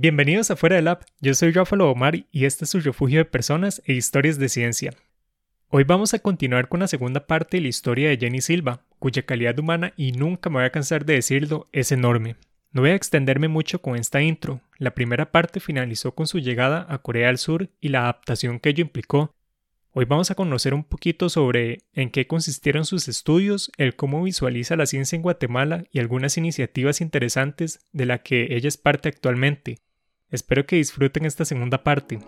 Bienvenidos a Fuera del Lab, yo soy Rafael Omar y este es su refugio de personas e historias de ciencia. Hoy vamos a continuar con la segunda parte de la historia de Jenny Silva, cuya calidad humana, y nunca me voy a cansar de decirlo, es enorme. No voy a extenderme mucho con esta intro. La primera parte finalizó con su llegada a Corea del Sur y la adaptación que ello implicó. Hoy vamos a conocer un poquito sobre en qué consistieron sus estudios, el cómo visualiza la ciencia en Guatemala y algunas iniciativas interesantes de la que ella es parte actualmente. Espero que disfruten esta segunda parte.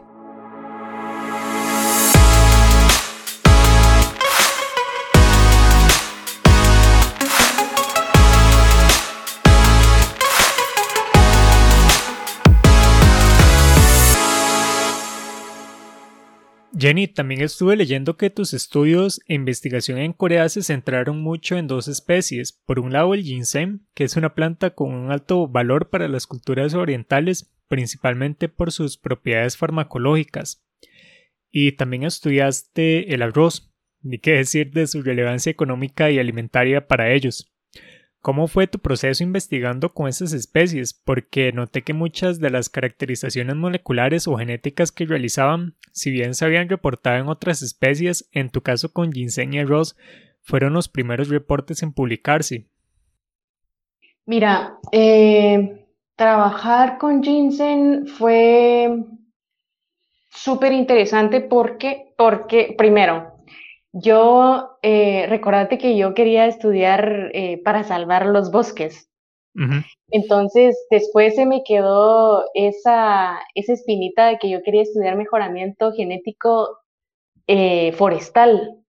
Jenny, también estuve leyendo que tus estudios e investigación en Corea se centraron mucho en dos especies. Por un lado, el ginseng, que es una planta con un alto valor para las culturas orientales, principalmente por sus propiedades farmacológicas. Y también estudiaste el arroz, ni qué decir de su relevancia económica y alimentaria para ellos. ¿Cómo fue tu proceso investigando con esas especies? Porque noté que muchas de las caracterizaciones moleculares o genéticas que realizaban, si bien se habían reportado en otras especies, en tu caso con ginseng y arroz, fueron los primeros reportes en publicarse. Mira, eh, trabajar con ginseng fue súper interesante porque, porque, primero, yo, eh, recordate que yo quería estudiar eh, para salvar los bosques. Entonces, después se me quedó esa, esa espinita de que yo quería estudiar mejoramiento genético eh, forestal,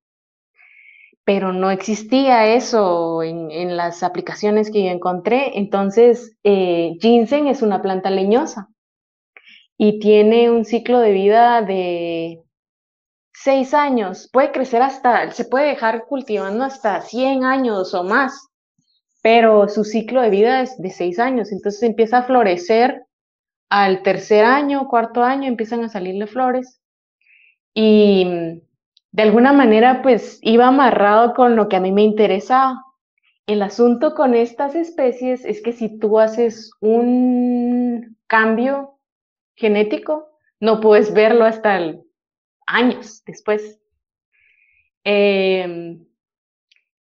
pero no existía eso en, las aplicaciones que yo encontré. Entonces, eh, ginseng es una planta leñosa y tiene un ciclo de vida de seis años, puede crecer hasta, se puede dejar cultivando hasta 100 años o más, pero su ciclo de vida es de seis años, entonces empieza a florecer al tercer año, cuarto año, empiezan a salirle flores y de alguna manera pues iba amarrado con lo que a mí me interesaba. El asunto con estas especies es que si tú haces un cambio genético, no puedes verlo hasta años después. Em,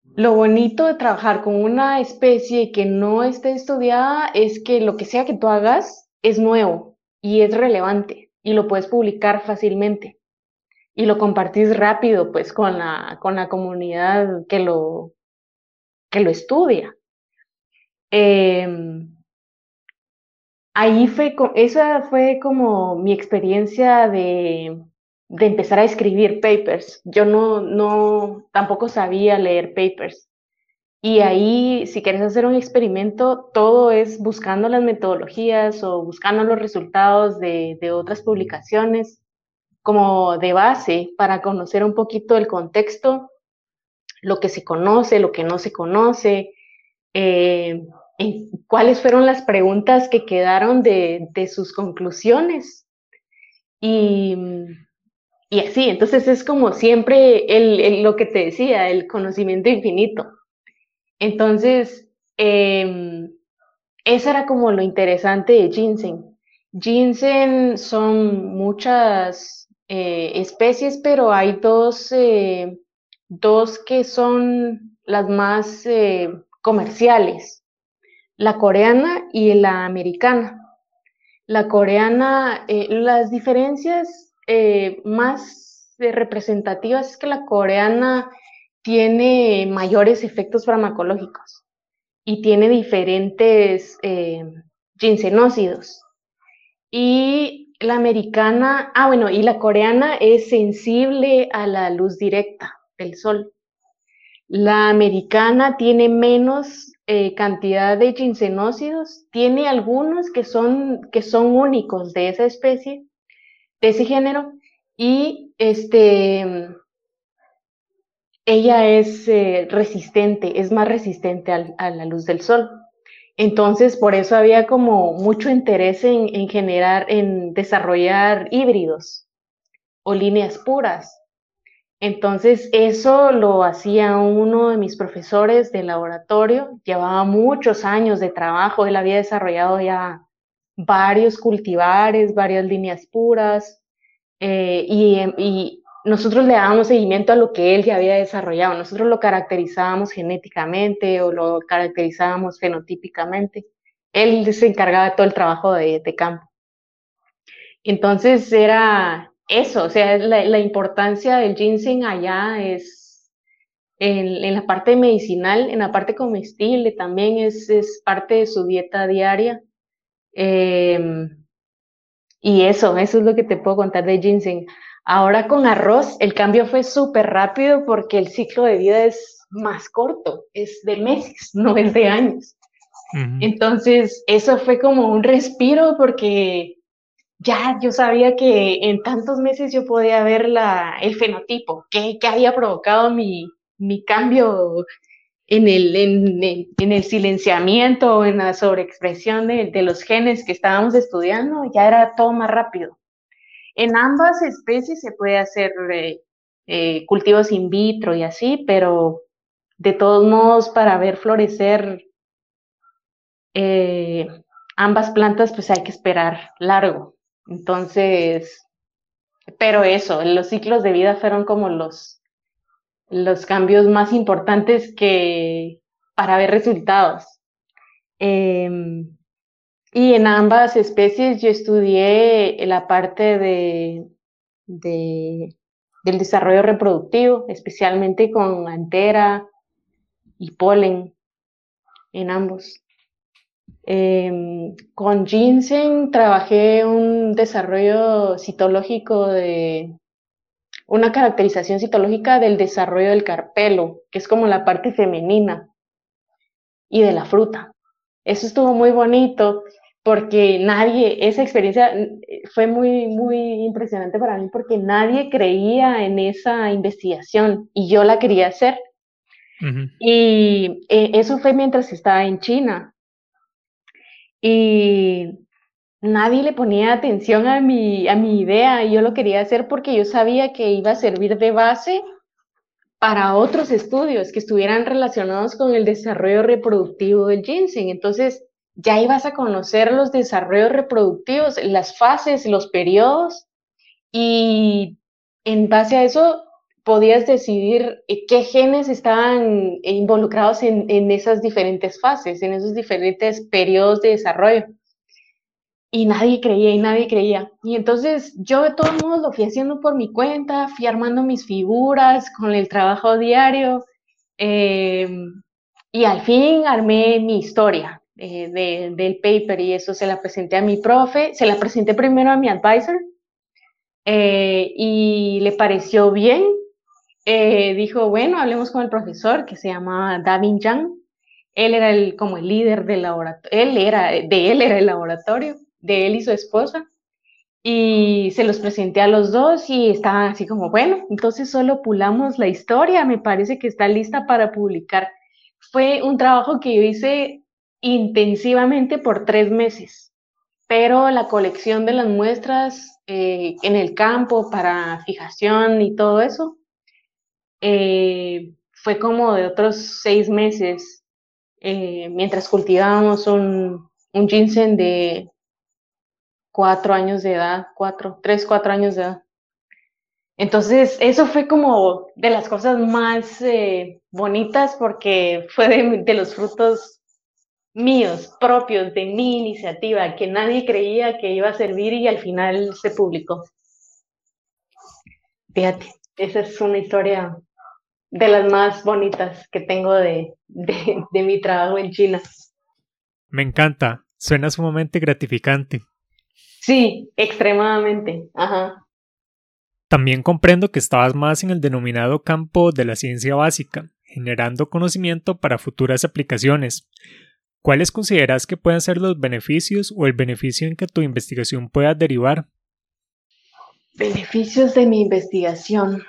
lo bonito de trabajar con una especie que no esté estudiada es que lo que sea que tú hagas es nuevo y es relevante y lo puedes publicar fácilmente y lo compartís rápido pues con la, con la comunidad que lo, que lo estudia. Em, ahí fue, esa fue como mi experiencia de, de empezar a escribir papers. Yo no, no, tampoco sabía leer papers. Y ahí, si quieres hacer un experimento, todo es buscando las metodologías o buscando los resultados de, de otras publicaciones como de base para conocer un poquito el contexto, lo que se conoce, lo que no se conoce, eh, cuáles fueron las preguntas que quedaron de, sus conclusiones. Y y así, entonces es como siempre el, lo que te decía, el conocimiento infinito. Entonces, eh, eso era como lo interesante de ginseng. Ginseng son muchas eh, especies, pero hay dos, eh, dos que son las más eh, comerciales, la coreana y la americana. La coreana, las diferencias más representativas es que la coreana tiene mayores efectos farmacológicos y tiene diferentes ginsenócidos. Y la americana, ah, bueno, y la coreana es sensible a la luz directa del sol. La americana tiene menos eh, cantidad de ginsenócidos, tiene algunos que son, que son únicos de esa especie, de ese género y este ella es eh, resistente, es más resistente a la luz del sol. Entonces, por eso había como mucho interés en, en generar, en desarrollar híbridos o líneas puras. Entonces, eso lo hacía uno de mis profesores de laboratorio, llevaba muchos años de trabajo, él había desarrollado ya varios cultivares, varias líneas puras, eh, y, nosotros le dábamos seguimiento a lo que él ya había desarrollado. Nosotros lo caracterizábamos genéticamente o lo caracterizábamos fenotípicamente. Él se encargaba de todo el trabajo de, de campo. Entonces era eso, o sea, la, importancia del ginseng allá es en, la parte medicinal, en la parte comestible también es, parte de su dieta diaria. Eh, y eso, eso es lo que te puedo contar de ginseng. Ahora con arroz el cambio fue súper rápido porque el ciclo de vida es más corto, es de meses, no es de años. Entonces, eso fue como un respiro porque ya yo sabía que en tantos meses yo podía ver la, el fenotipo, que, había provocado mi, mi cambio en el, en, en, el silenciamiento, en la sobreexpresión de, de, los genes que estábamos estudiando, ya era todo más rápido. En ambas especies se puede hacer eh, eh, cultivos in vitro y así, pero de todos modos para ver florecer eh, ambas plantas pues hay que esperar largo. Entonces, pero eso, los ciclos de vida fueron como los, los cambios más importantes que para ver resultados. Em, y en ambas especies yo estudié la parte de, de, del desarrollo reproductivo, especialmente con antera y polen en ambos. Eh, con ginseng trabajé un desarrollo citológico de una caracterización citológica del desarrollo del carpelo, que es como la parte femenina y de la fruta. Eso estuvo muy bonito porque nadie, esa experiencia fue muy, muy impresionante para mí porque nadie creía en esa investigación y yo la quería hacer. Y eh, eso fue mientras estaba en China y nadie le ponía atención a mi, a mi idea y yo lo quería hacer porque yo sabía que iba a servir de base para otros estudios que estuvieran relacionados con el desarrollo reproductivo del ginseng. Entonces, ya ibas a conocer los desarrollos reproductivos, las fases, los periodos, y en base a eso podías decidir eh, qué genes estaban involucrados en, en, esas diferentes fases, en esos diferentes periodos de desarrollo. Y nadie creía, y nadie creía. Y entonces yo de todos modos lo fui haciendo por mi cuenta, fui armando mis figuras con el trabajo diario. Eh, y al fin armé mi historia eh, de, del paper y eso se la presenté a mi profe, se la presenté primero a mi advisor eh, y le pareció bien eh, dijo, bueno, hablemos con el profesor que se llama Davin Yang. Él era el, como el líder del laboratorio, él era, de él era el laboratorio, de él y su esposa. Y se los presenté a los dos y estaban así como, bueno, entonces solo pulamos la historia, me parece que está lista para publicar. Fue un trabajo que yo hice intensivamente por tres meses, pero la colección de las muestras eh, en el campo para fijación y todo eso eh, fue como de otros seis meses eh, mientras cultivábamos un, un ginseng de cuatro años de edad, cuatro, tres, cuatro años de edad. Entonces, eso fue como de las cosas más eh, bonitas porque fue de, los frutos míos, propios, de mi iniciativa, que nadie creía que iba a servir y al final se publicó. Fíjate, esa es una historia de las más bonitas que tengo de, de mi trabajo en China. Me encanta, suena sumamente gratificante. Sí, extremadamente. Ajá. También comprendo que estabas más en el denominado campo de la ciencia básica, generando conocimiento para futuras aplicaciones. ¿Cuáles consideras que pueden ser los beneficios o el beneficio en que tu investigación pueda derivar? Beneficios de mi investigación.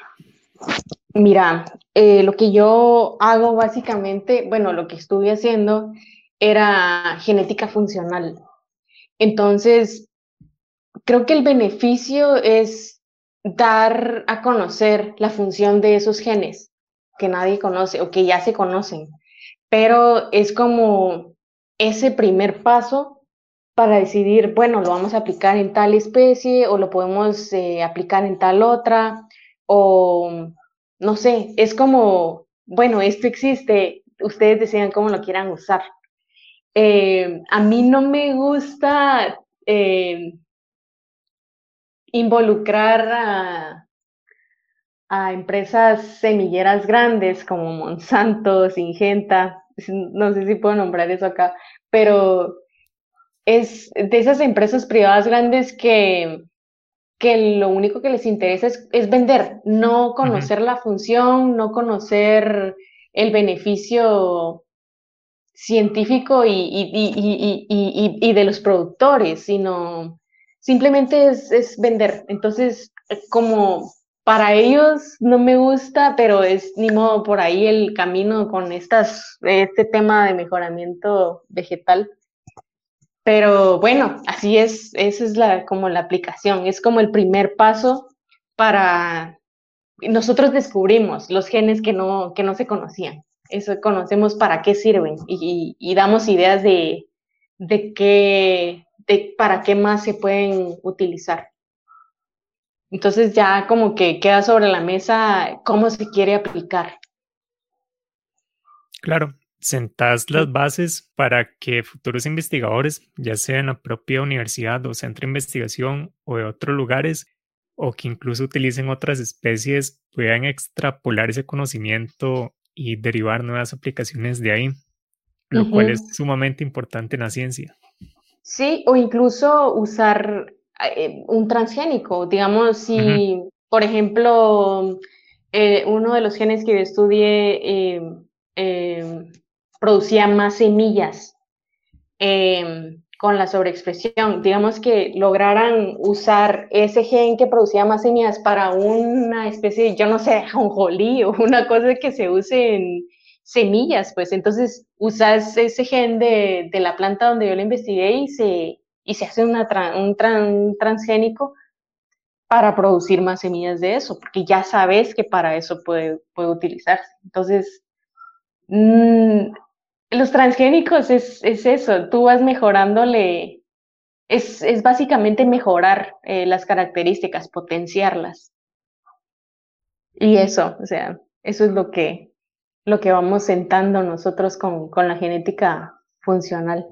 Mira, eh, lo que yo hago básicamente, bueno, lo que estuve haciendo era genética funcional. Entonces, creo que el beneficio es dar a conocer la función de esos genes que nadie conoce o que ya se conocen, pero es como ese primer paso para decidir, bueno, lo vamos a aplicar en tal especie o lo podemos eh, aplicar en tal otra, o no sé, es como, bueno, esto existe, ustedes decían cómo lo quieran usar. Eh, a mí no me gusta eh, involucrar a, a empresas semilleras grandes como Monsanto, Singenta, no sé si puedo nombrar eso acá, pero es de esas empresas privadas grandes que, que lo único que les interesa es, vender, no conocer la función, no conocer el beneficio científico y, y, de los productores, sino simplemente es, es, vender. Entonces, como para ellos no me gusta, pero es ni modo por ahí el camino con estas, este tema de mejoramiento vegetal. Pero bueno, así es, esa es la, como la aplicación, es como el primer paso para, nosotros descubrimos los genes que no, que no se conocían, eso conocemos para qué sirven y, y damos ideas de, de qué, de para qué más se pueden utilizar. Entonces ya como que queda sobre la mesa cómo se quiere aplicar. Claro, sentás las bases para que futuros investigadores, ya sea en la propia universidad o centro de investigación o de otros lugares, o que incluso utilicen otras especies, puedan extrapolar ese conocimiento y derivar nuevas aplicaciones de ahí, lo cual es sumamente importante en la ciencia. Sí, o incluso usar eh, un transgénico. Digamos, si, por ejemplo, eh, uno de los genes que yo estudié em, producía más semillas em, con la sobreexpresión, digamos que lograran usar ese gen que producía más semillas para una especie, yo no sé, jonjolí o una cosa que se use en semillas, pues entonces usas ese gen de, de la planta donde yo lo investigué y se, y se hace un, transgénico para producir más semillas de eso, porque ya sabes que para eso puede, puede utilizarse. Entonces, mm, los transgénicos es, eso, tú vas mejorándole, es, es básicamente mejorar eh, las características, potenciarlas. Y eso, o sea, eso es lo que, lo que vamos sentando nosotros con, con la genética funcional.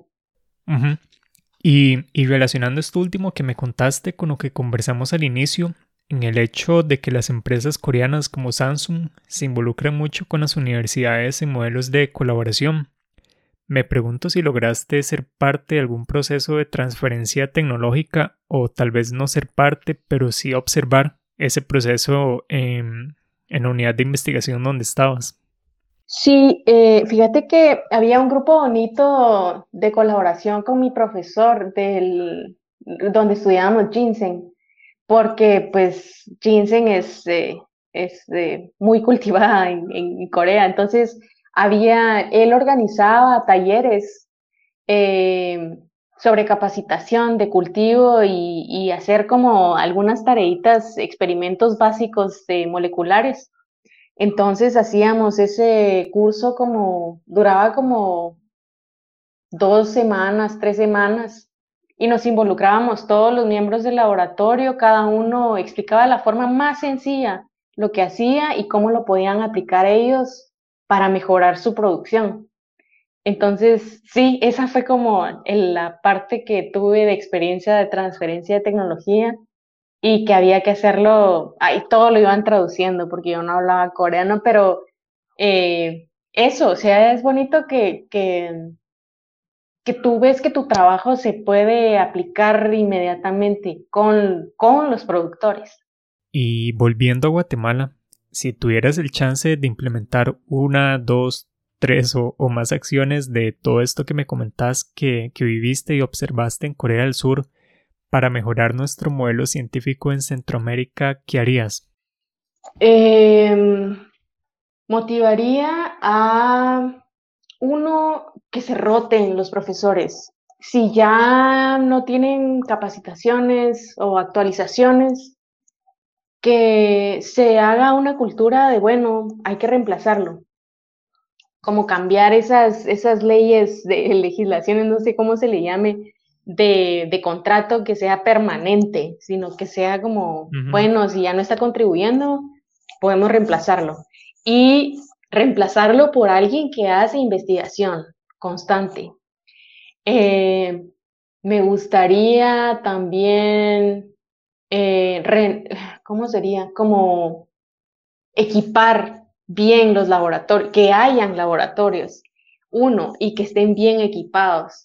Y, relacionando esto último que me contaste con lo que conversamos al inicio, en el hecho de que las empresas coreanas como Samsung se involucran mucho con las universidades en modelos de colaboración. Me pregunto si lograste ser parte de algún proceso de transferencia tecnológica o tal vez no ser parte, pero sí observar ese proceso en la unidad de investigación donde estabas. Sí, eh, fíjate que había un grupo bonito de colaboración con mi profesor del, donde estudiábamos ginseng, porque pues ginseng es, eh, es eh, muy cultivada en, Corea, entonces había, él organizaba talleres sobre capacitación de cultivo y, y hacer como algunas tareitas, experimentos básicos moleculares. Entonces hacíamos ese curso como, duraba como dos semanas, tres semanas, y nos involucrábamos todos los miembros del laboratorio, cada uno explicaba la forma más sencilla lo que hacía y cómo lo podían aplicar ellos para mejorar su producción. Entonces, sí, esa fue como la parte que tuve de experiencia de transferencia de tecnología y que había que hacerlo, ahí todo lo iban traduciendo porque yo no hablaba coreano, pero eh, eso, o sea, es bonito que, que, que tú ves que tu trabajo se puede aplicar inmediatamente con, con los productores. Y volviendo a Guatemala, si tuvieras el chance de implementar una, dos, tres o, o más acciones de todo esto que me comentas que, que viviste y observaste en Corea del Sur, para mejorar nuestro modelo científico en Centroamérica, ¿qué harías? Em, motivaría a uno que se roten los profesores. Si ya no tienen capacitaciones o actualizaciones, que se haga una cultura de, bueno, hay que reemplazarlo. Como cambiar esas, esas leyes de legislaciones, no sé cómo se le llame, de, contrato que sea permanente, sino que sea como, bueno, si ya no está contribuyendo, podemos reemplazarlo. Y reemplazarlo por alguien que hace investigación constante. Eh, me gustaría también, eh, ¿cómo sería? Como equipar bien los laboratorios, que hayan laboratorios, uno, y que estén bien equipados.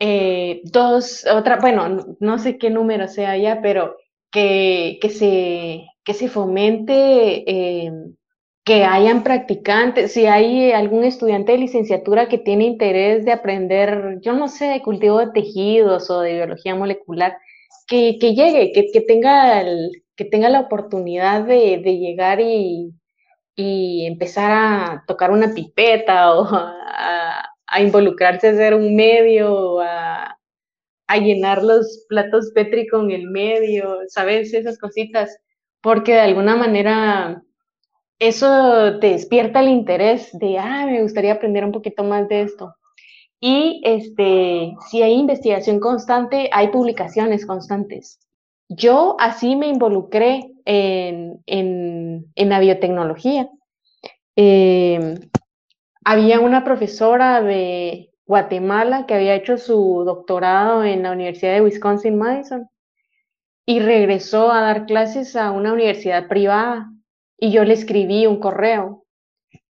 Eh, dos, otra, bueno, no sé qué número sea ya, pero que, que, se, que se fomente eh, que hayan practicantes, si hay algún estudiante de licenciatura que tiene interés de aprender, yo no sé, de cultivo de tejidos o de biología molecular, que, que llegue, que, que tenga que tenga la oportunidad de, de llegar y, y, empezar a tocar una pipeta o a, a involucrarse a hacer un medio, a, a llenar los platos Petri con el medio, ¿sabes? Esas cositas, porque de alguna manera eso te despierta el interés de, ah, me gustaría aprender un poquito más de esto. Y este, si hay investigación constante, hay publicaciones constantes. Yo así me involucré en, en, en la biotecnología. Eh, había una profesora de Guatemala que había hecho su doctorado en la Universidad de Wisconsin-Madison y regresó a dar clases a una universidad privada y yo le escribí un correo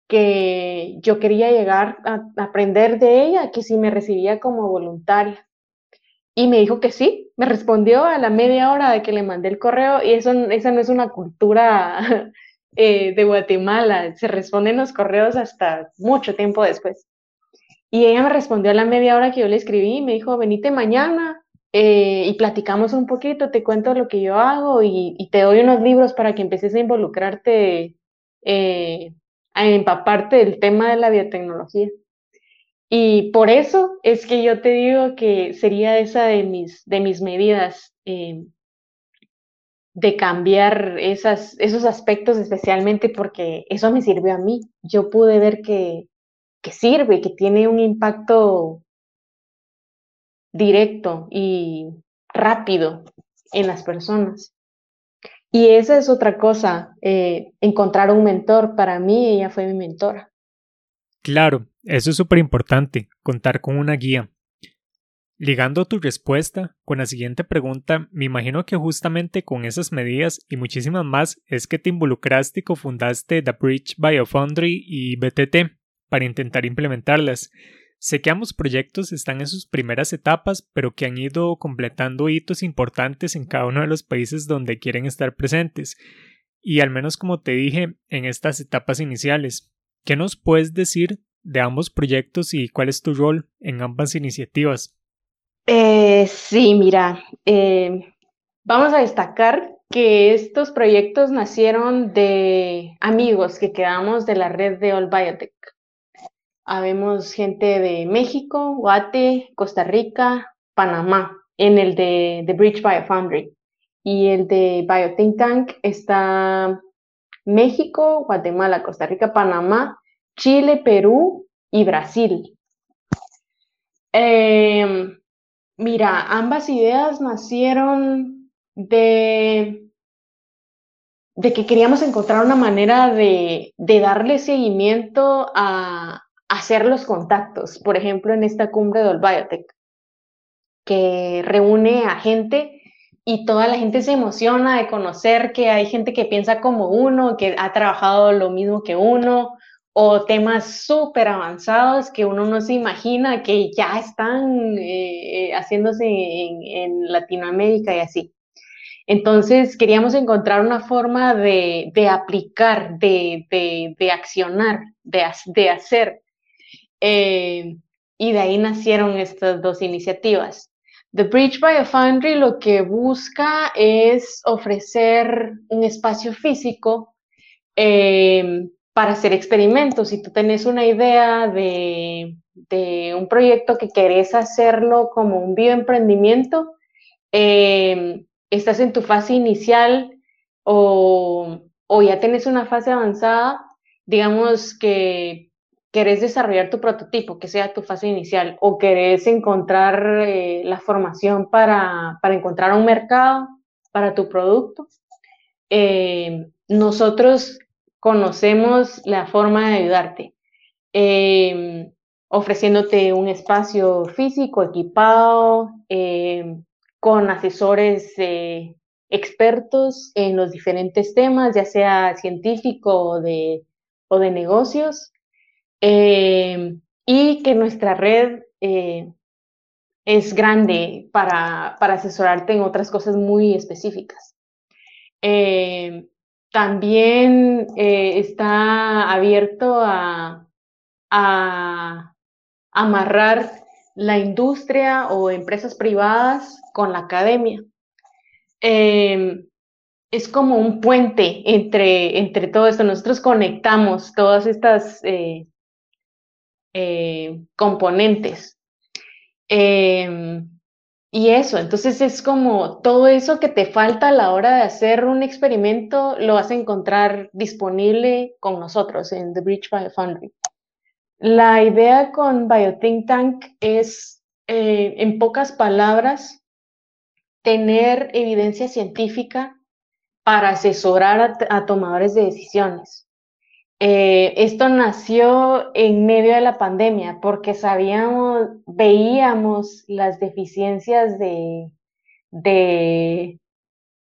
que yo quería llegar a aprender de ella, que si me recibía como voluntaria. Y me dijo que sí, me respondió a la media hora de que le mandé el correo y eso, esa no es una cultura Eh, de Guatemala. Se responden los correos hasta mucho tiempo después. Y ella me respondió a la media hora que yo le escribí y me dijo, venite mañana eh, y platicamos un poquito, te cuento lo que yo hago y, te doy unos libros para que empieces a involucrarte, eh, a empaparte del tema de la biotecnología. Y por eso es que yo te digo que sería esa de mis, de mis medidas de cambiar esos aspectos especialmente porque eso me sirvió a mí. Yo pude ver que, que sirve, que tiene un impacto directo y rápido en las personas. Y esa es otra cosa, eh, encontrar un mentor. Para mí ella fue mi mentora. Claro, eso es súper importante, contar con una guía. Ligando tu respuesta con la siguiente pregunta, me imagino que justamente con esas medidas y muchísimas más es que te involucraste y cofundaste The Bridge Biofoundry y BTT para intentar implementarlas. Sé que ambos proyectos están en sus primeras etapas, pero que han ido completando hitos importantes en cada uno de los países donde quieren estar presentes. Y al menos como te dije en estas etapas iniciales, ¿qué nos puedes decir de ambos proyectos y cuál es tu rol en ambas iniciativas? Eh, sí, mira, eh, vamos a destacar que estos proyectos nacieron de amigos que quedamos de la red de All Biotech. Habemos gente de México, Guate, Costa Rica, Panamá, en el de The Bridge Biofoundry. Y el de Biothink Tank está México, Guatemala, Costa Rica, Panamá, Chile, Perú y Brasil. Eh, Mira, ambas ideas nacieron de, de que queríamos encontrar una manera de, darle seguimiento a, hacer los contactos. Por ejemplo, en esta cumbre del Biotech, que reúne a gente y toda la gente se emociona de conocer que hay gente que piensa como uno, que ha trabajado lo mismo que uno, o temas súper avanzados que uno no se imagina que ya están eh, eh, haciéndose en, Latinoamérica y así. Entonces queríamos encontrar una forma de, aplicar, de, accionar, de, hacer. Eh, y de ahí nacieron estas dos iniciativas. The Bridge Biofoundry lo que busca es ofrecer un espacio físico para hacer experimentos. Si tú tenés una idea de, un proyecto que querés hacerlo como un bioemprendimiento, eh, estás en tu fase inicial o, ya tenés una fase avanzada, digamos que querés desarrollar tu prototipo, que sea tu fase inicial, o querés encontrar eh, la formación para, para, encontrar un mercado para tu producto, eh, nosotros conocemos la forma de ayudarte, eh, ofreciéndote un espacio físico equipado, con asesores expertos en los diferentes temas, ya sea científico o de, o de negocios, eh, y que nuestra red eh, es grande para, para, asesorarte en otras cosas muy específicas. Eh, también está abierto a, amarrar la industria o empresas privadas con la academia. es como un puente entre, entre todo esto. Nosotros conectamos todas estas eh, componentes. Em, y eso, entonces es como todo eso que te falta a la hora de hacer un experimento, lo vas a encontrar disponible con nosotros en The Bridge Biofoundry. La idea con BioThink Tank es, eh, en pocas palabras, tener evidencia científica para asesorar a tomadores de decisiones. Eh, esto nació en medio de la pandemia porque sabíamos, veíamos las deficiencias de, de,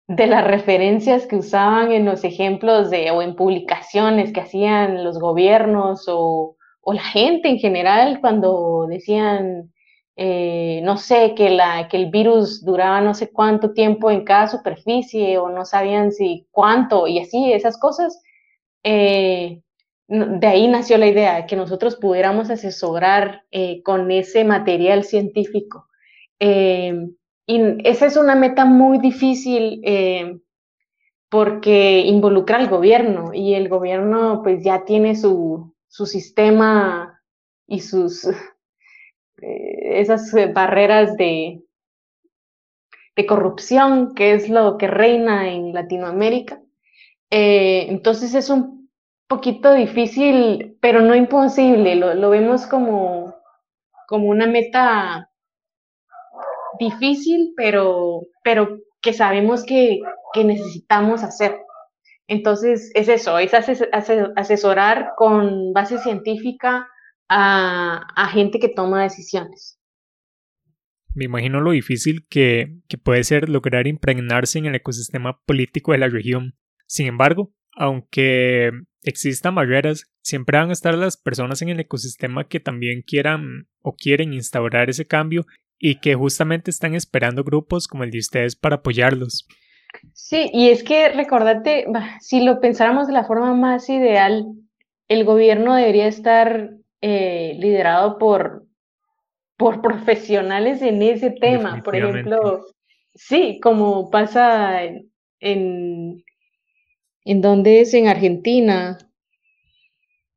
las referencias que usaban en los ejemplos de, o en publicaciones que hacían los gobiernos o, la gente en general cuando decían, eh, no sé, que, la, que el virus duraba no sé cuánto tiempo en cada superficie o no sabían si cuánto y así, esas cosas. Eh, de ahí nació la idea de que nosotros pudiéramos asesorar eh, con ese material científico. Eh, y esa es una meta muy difícil eh, porque involucra al gobierno y el gobierno pues ya tiene su, su sistema y sus esas barreras de, de corrupción que es lo que reina en Latinoamérica. entonces es un poquito difícil, pero no imposible. Lo, vemos como, como una meta difícil, pero, pero que sabemos que, necesitamos hacer. Entonces, es eso, es asesorar con base científica a, gente que toma decisiones. Me imagino lo difícil que, que puede ser lograr impregnarse en el ecosistema político de la región. Sin embargo, aunque existan barreras, siempre van a estar las personas en el ecosistema que también quieran o quieren instaurar ese cambio y que justamente están esperando grupos como el de ustedes para apoyarlos. Sí, y es que recordate, si lo pensáramos de la forma más ideal, el gobierno debería estar eh, liderado por, por profesionales en ese tema. Por ejemplo, sí, como pasa en en donde es en Argentina,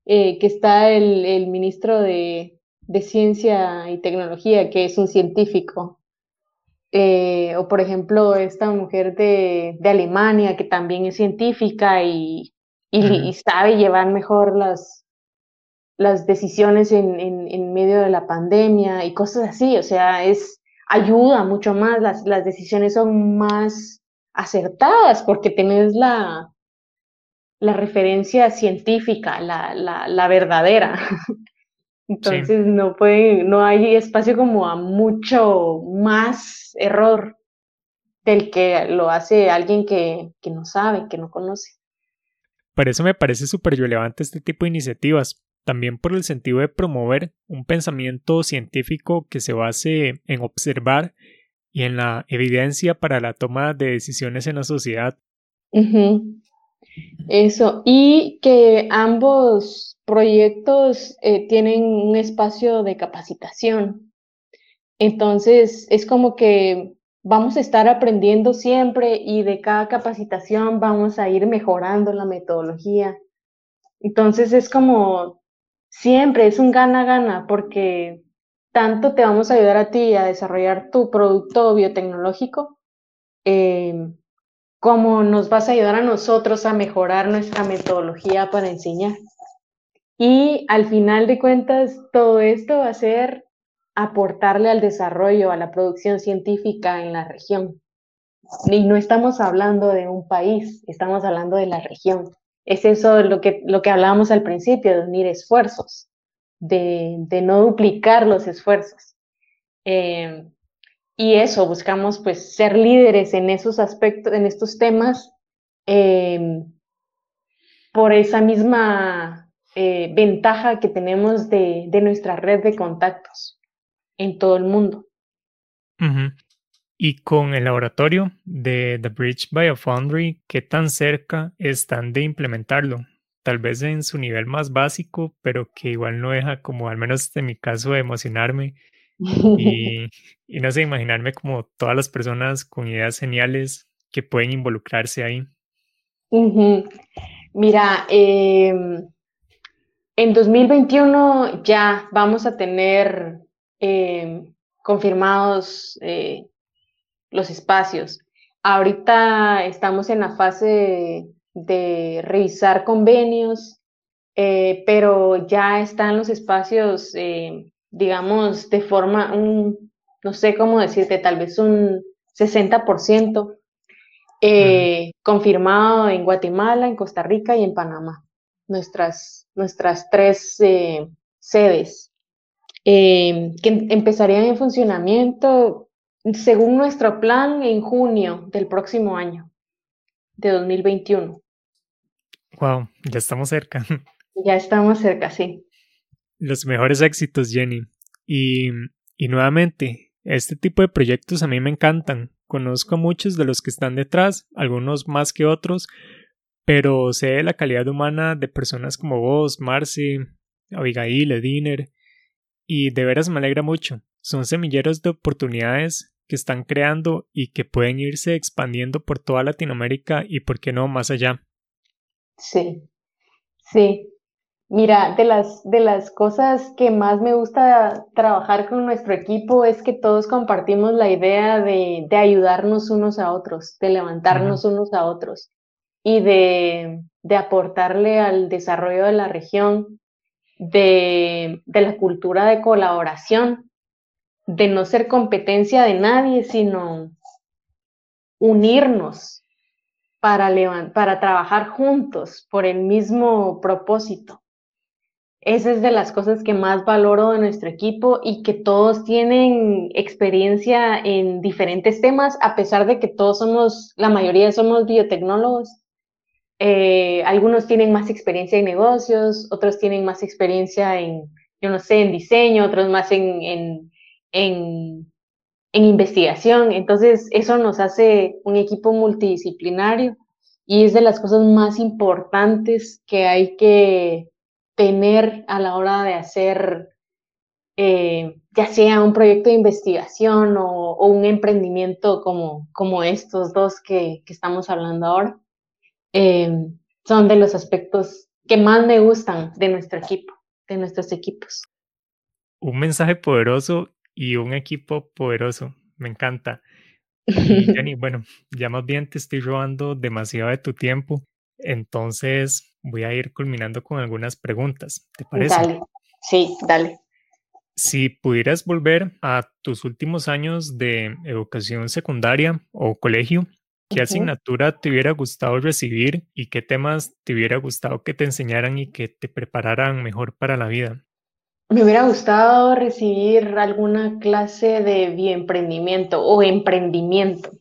eh, que está el, ministro de, Ciencia y Tecnología, que es un científico. Eh, o por ejemplo, esta mujer de, Alemania, que también es científica y, sabe llevar mejor las, las decisiones en, en, medio de la pandemia y cosas así. O sea, es ayuda mucho más, las, las decisiones son más acertadas porque tenés la, la referencia científica, la, la, verdadera. Entonces no puede, no hay espacio como a mucho más error del que lo hace alguien que, que no sabe, que no conoce. Por eso me parece súper relevante este tipo de iniciativas, también por el sentido de promover un pensamiento científico que se base en observar y en la evidencia para la toma de decisiones en la sociedad. Eso, y que ambos proyectos eh, tienen un espacio de capacitación. Entonces, es como que vamos a estar aprendiendo siempre y de cada capacitación vamos a ir mejorando la metodología. Entonces, es como siempre, es un gana-gana porque tanto te vamos a ayudar a ti a desarrollar tu producto biotecnológico, eh, cómo nos vas a ayudar a nosotros a mejorar nuestra metodología para enseñar. Y al final de cuentas, todo esto va a ser aportarle al desarrollo, a la producción científica en la región. Y no estamos hablando de un país, estamos hablando de la región. Es eso lo que, lo que hablábamos al principio, de unir esfuerzos, de, no duplicar los esfuerzos. Eh, y eso, buscamos pues ser líderes en esos aspectos, en estos temas, eh, por esa misma eh, ventaja que tenemos de, nuestra red de contactos en todo el mundo. Y con el laboratorio de The Bridge Biofoundry, ¿qué tan cerca están de implementarlo? Tal vez en su nivel más básico, pero que igual no deja como, al menos en mi caso, emocionarme y, y no sé, imaginarme como todas las personas con ideas geniales que pueden involucrarse ahí. Mira, em, en 2021 ya vamos a tener em, confirmados eh, los espacios. Ahorita estamos en la fase de, revisar convenios, eh, pero ya están los espacios, eh, digamos, de forma, un, no sé cómo decirte, tal vez un 60% eh, confirmado en Guatemala, en Costa Rica y en Panamá, nuestras, nuestras tres eh, sedes, eh, que empezarían en funcionamiento según nuestro plan en junio del próximo año, de 2021. Wow, ya estamos cerca. Ya estamos cerca, sí. Los mejores éxitos, Jenny. Y, y nuevamente, este tipo de proyectos a mí me encantan Conozco a muchos de los que están detrás, algunos más que otros, pero sé la calidad humana de personas como vos, Marcy, Abigail, Ediner, y de veras me alegra mucho. Son semilleros de oportunidades que están creando y que pueden irse expandiendo por toda Latinoamérica y, por qué no, más allá. Sí, sí. Mira, de las, de las cosas que más me gusta trabajar con nuestro equipo es que todos compartimos la idea de, de ayudarnos unos a otros, de levantarnos unos a otros y de, de, aportarle al desarrollo de la región, de, de la cultura de colaboración, de no ser competencia de nadie, sino unirnos para, para trabajar juntos por el mismo propósito. Esa es de las cosas que más valoro de nuestro equipo y que todos tienen experiencia en diferentes temas, a pesar de que todos somos, la mayoría somos biotecnólogos. Eh, algunos tienen más experiencia en negocios, otros tienen más experiencia en, yo no sé, en diseño, otros más en, en, en, en investigación. Entonces, eso nos hace un equipo multidisciplinario y es de las cosas más importantes que hay que tener a la hora de hacer eh, ya sea un proyecto de investigación o, un emprendimiento como, como estos dos que, estamos hablando ahora, eh, son de los aspectos que más me gustan de nuestro equipo, de nuestros equipos. Un mensaje poderoso y un equipo poderoso, me encanta. Y Jenny, bueno, ya más bien te estoy robando demasiado de tu tiempo, entonces voy a ir culminando con algunas preguntas. ¿Te parece? Dale, sí, dale. Si pudieras volver a tus últimos años de educación secundaria o colegio, ¿qué asignatura te hubiera gustado recibir y qué temas te hubiera gustado que te enseñaran y que te prepararan mejor para la vida? Me hubiera gustado recibir alguna clase de bioemprendimiento o emprendimiento.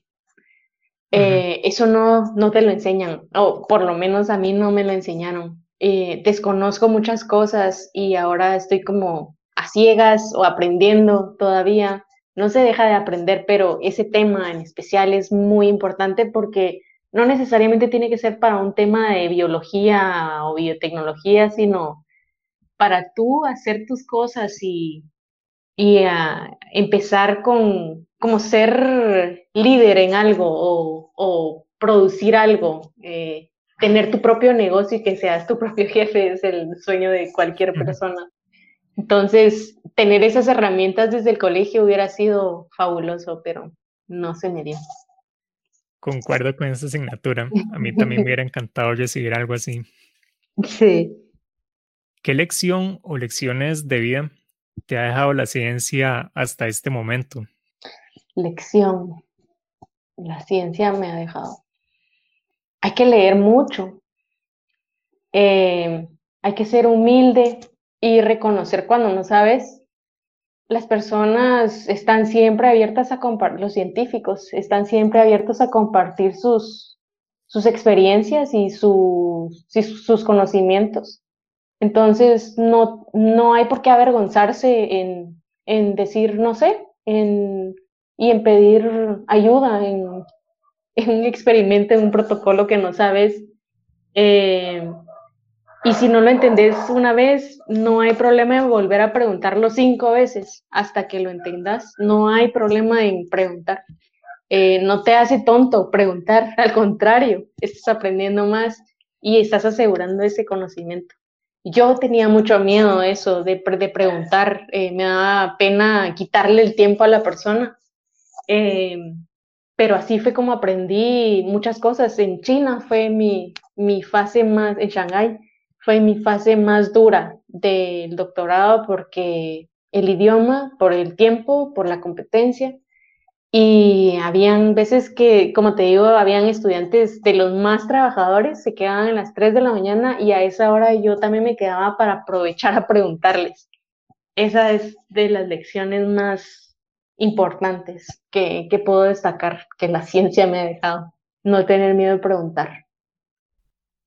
Eh, eso no, no te lo enseñan, o por lo menos a mí no me lo enseñaron. Eh, desconozco muchas cosas y ahora estoy como a ciegas o aprendiendo todavía. No se deja de aprender, pero ese tema en especial es muy importante porque no necesariamente tiene que ser para un tema de biología o biotecnología, sino para tú hacer tus cosas y, y a empezar con como ser líder en algo o, producir algo, eh, tener tu propio negocio y que seas tu propio jefe es el sueño de cualquier persona. Entonces, tener esas herramientas desde el colegio hubiera sido fabuloso, pero no se me dio. Concuerdo con esa asignatura. A mí también me hubiera encantado recibir algo así. Sí. ¿qué lección o lecciones de vida te ha dejado la ciencia hasta este momento? Lección. La ciencia me ha dejado. Hay que leer mucho. Eh, hay que ser humilde y reconocer cuando no sabes. Las personas están siempre abiertas a compartir, los científicos están siempre abiertos a compartir sus, sus experiencias y sus, sus conocimientos. Entonces, no, no hay por qué avergonzarse en, en decir, no sé, en, y en pedir ayuda en, en, un experimento, en un protocolo que no sabes. Eh, y si no lo entendés una vez, no hay problema en volver a preguntarlo cinco veces hasta que lo entendas. No hay problema en preguntar. Eh, no te hace tonto preguntar, al contrario, estás aprendiendo más y estás asegurando ese conocimiento. Yo tenía mucho miedo eso de, de preguntar, eh, me daba pena quitarle el tiempo a la persona, eh, pero así fue como aprendí muchas cosas. En China fue mi, mi fase más, en Shanghái fue mi fase más dura del doctorado porque el idioma, por el tiempo, por la competencia, y habían veces que, como te digo, habían estudiantes de los más trabajadores, se quedaban a las 3 de la mañana y a esa hora yo también me quedaba para aprovechar a preguntarles. Esa es de las lecciones más importantes que, que puedo destacar, que la ciencia me ha dejado. No tener miedo de preguntar.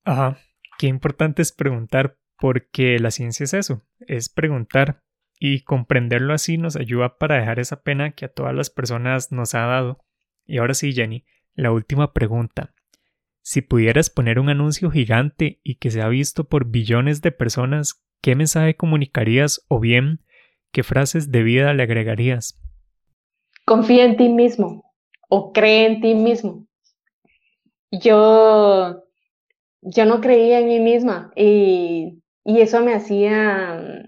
Ajá, qué importante es preguntar porque la ciencia es eso, es preguntar y comprenderlo así nos ayuda para dejar esa pena que a todas las personas nos ha dado. Y ahora sí, Jenny, la última pregunta. Si pudieras poner un anuncio gigante y que se ha visto por billones de personas, ¿qué mensaje comunicarías o bien qué frases de vida le agregarías? Confía en ti mismo o cree en ti mismo. Yo, yo no creía en mí misma y, y eso me hacía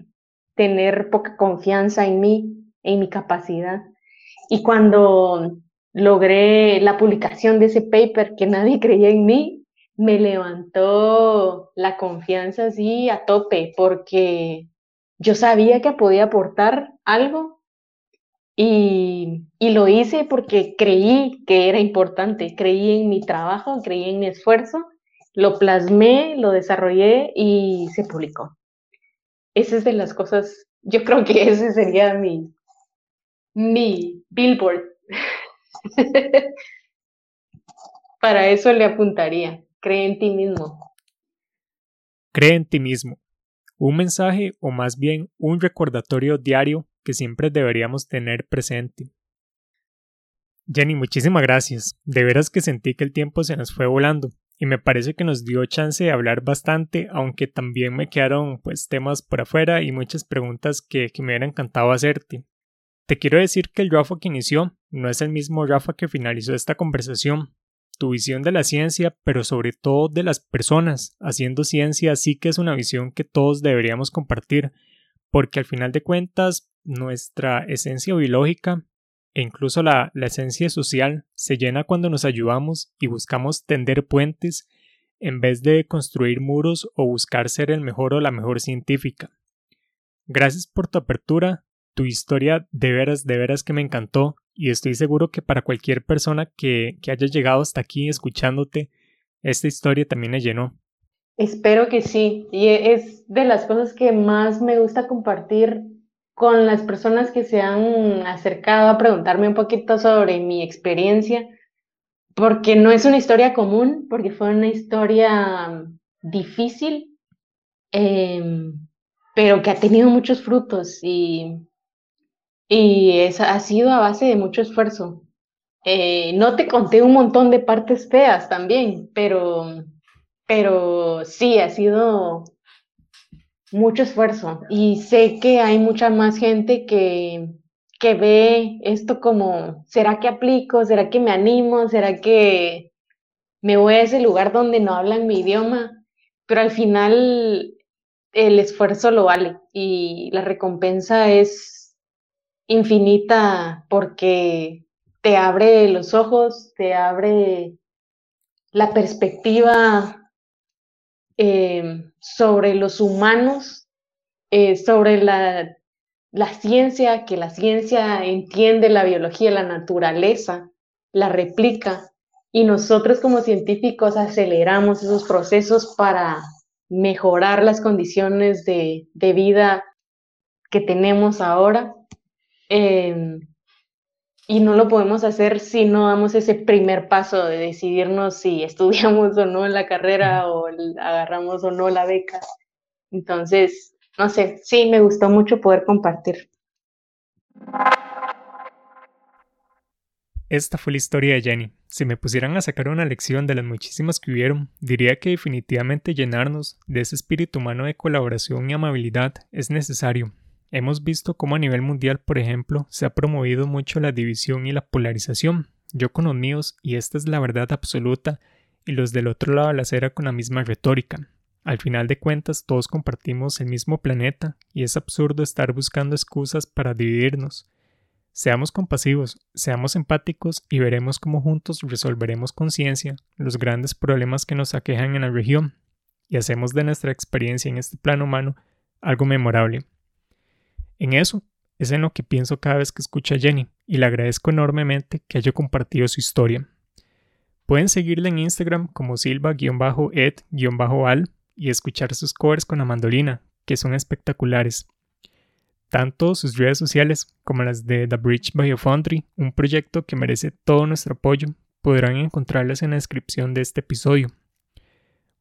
tener poca confianza en mí, en mi capacidad. Y cuando logré la publicación de ese paper que nadie creía en mí, me levantó la confianza así a tope, porque yo sabía que podía aportar algo y, y, lo hice porque creí que era importante, creí en mi trabajo, creí en mi esfuerzo, lo plasmé, lo desarrollé y se publicó esa es de las cosas, yo creo que ese sería mi, mi billboard. Para eso le apuntaría, cree en ti mismo. Cree en ti mismo. Un mensaje o más bien un recordatorio diario que siempre deberíamos tener presente. Jenny, muchísimas gracias. De veras que sentí que el tiempo se nos fue volando y me parece que nos dio chance de hablar bastante, aunque también me quedaron pues temas por afuera y muchas preguntas que, me hubiera encantado hacerte. Te quiero decir que el Rafa que inició no es el mismo Rafa que finalizó esta conversación. Tu visión de la ciencia, pero sobre todo de las personas haciendo ciencia, sí que es una visión que todos deberíamos compartir, porque al final de cuentas nuestra esencia biológica e incluso la, esencia social se llena cuando nos ayudamos y buscamos tender puentes en vez de construir muros o buscar ser el mejor o la mejor científica. Gracias por tu apertura, tu historia de veras, de veras que me encantó y estoy seguro que para cualquier persona que, que haya llegado hasta aquí escuchándote, esta historia también le llenó. Espero que sí, y es de las cosas que más me gusta compartir con las personas que se han acercado a preguntarme un poquito sobre mi experiencia, porque no es una historia común, porque fue una historia difícil, em, pero que ha tenido muchos frutos y, y ha sido a base de mucho esfuerzo. Eh, no te conté un montón de partes feas también, pero, pero sí, ha sido mucho esfuerzo y sé que hay mucha más gente que, que ve esto como, ¿será que aplico? ¿Será que me animo? ¿Será que me voy a ese lugar donde no hablan mi idioma? Pero al final el esfuerzo lo vale y la recompensa es infinita porque te abre los ojos, te abre la perspectiva eh, sobre los humanos eh, sobre la, la ciencia, que la ciencia entiende la biología, la naturaleza, la replica y nosotros como científicos aceleramos esos procesos para mejorar las condiciones de, vida que tenemos ahora. Em, y no lo podemos hacer si no damos ese primer paso de decidirnos si estudiamos o no la carrera o agarramos o no la beca. Entonces, no sé, sí, me gustó mucho poder compartir. Esta fue la historia de Jenny. Si me pusieran a sacar una lección de las muchísimas que hubieron, diría que definitivamente llenarnos de ese espíritu humano de colaboración y amabilidad es necesario. Hemos visto cómo a nivel mundial, por ejemplo, se ha promovido mucho la división y la polarización. Yo con los míos, y esta es la verdad absoluta, y los del otro lado de la acera con la misma retórica. Al final de cuentas, todos compartimos el mismo planeta, y es absurdo estar buscando excusas para dividirnos. Seamos compasivos, seamos empáticos y veremos cómo juntos resolveremos con ciencia los grandes problemas que nos aquejan en la región y hacemos de nuestra experiencia en este plano humano algo memorable. En eso es en lo que pienso cada vez que escucho a Jenny y le agradezco enormemente que haya compartido su historia. Pueden seguirla en Instagram como silva-ed-al y escuchar sus covers con la mandolina, que son espectaculares tanto sus redes sociales como las de The Bridge Biofoundry, un proyecto que merece todo nuestro apoyo, podrán encontrarlas en la descripción de este episodio.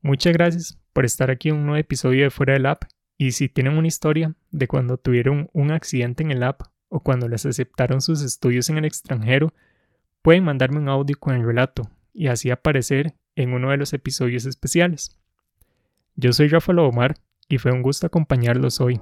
Muchas gracias por estar aquí en un nuevo episodio de Fuera del App y si tienen una historia de cuando tuvieron un accidente en el app o cuando les aceptaron sus estudios en el extranjero, pueden mandarme un audio con el relato y así aparecer en uno de los episodios especiales. Yo soy Rafa Omar y fue un gusto acompañarlos hoy.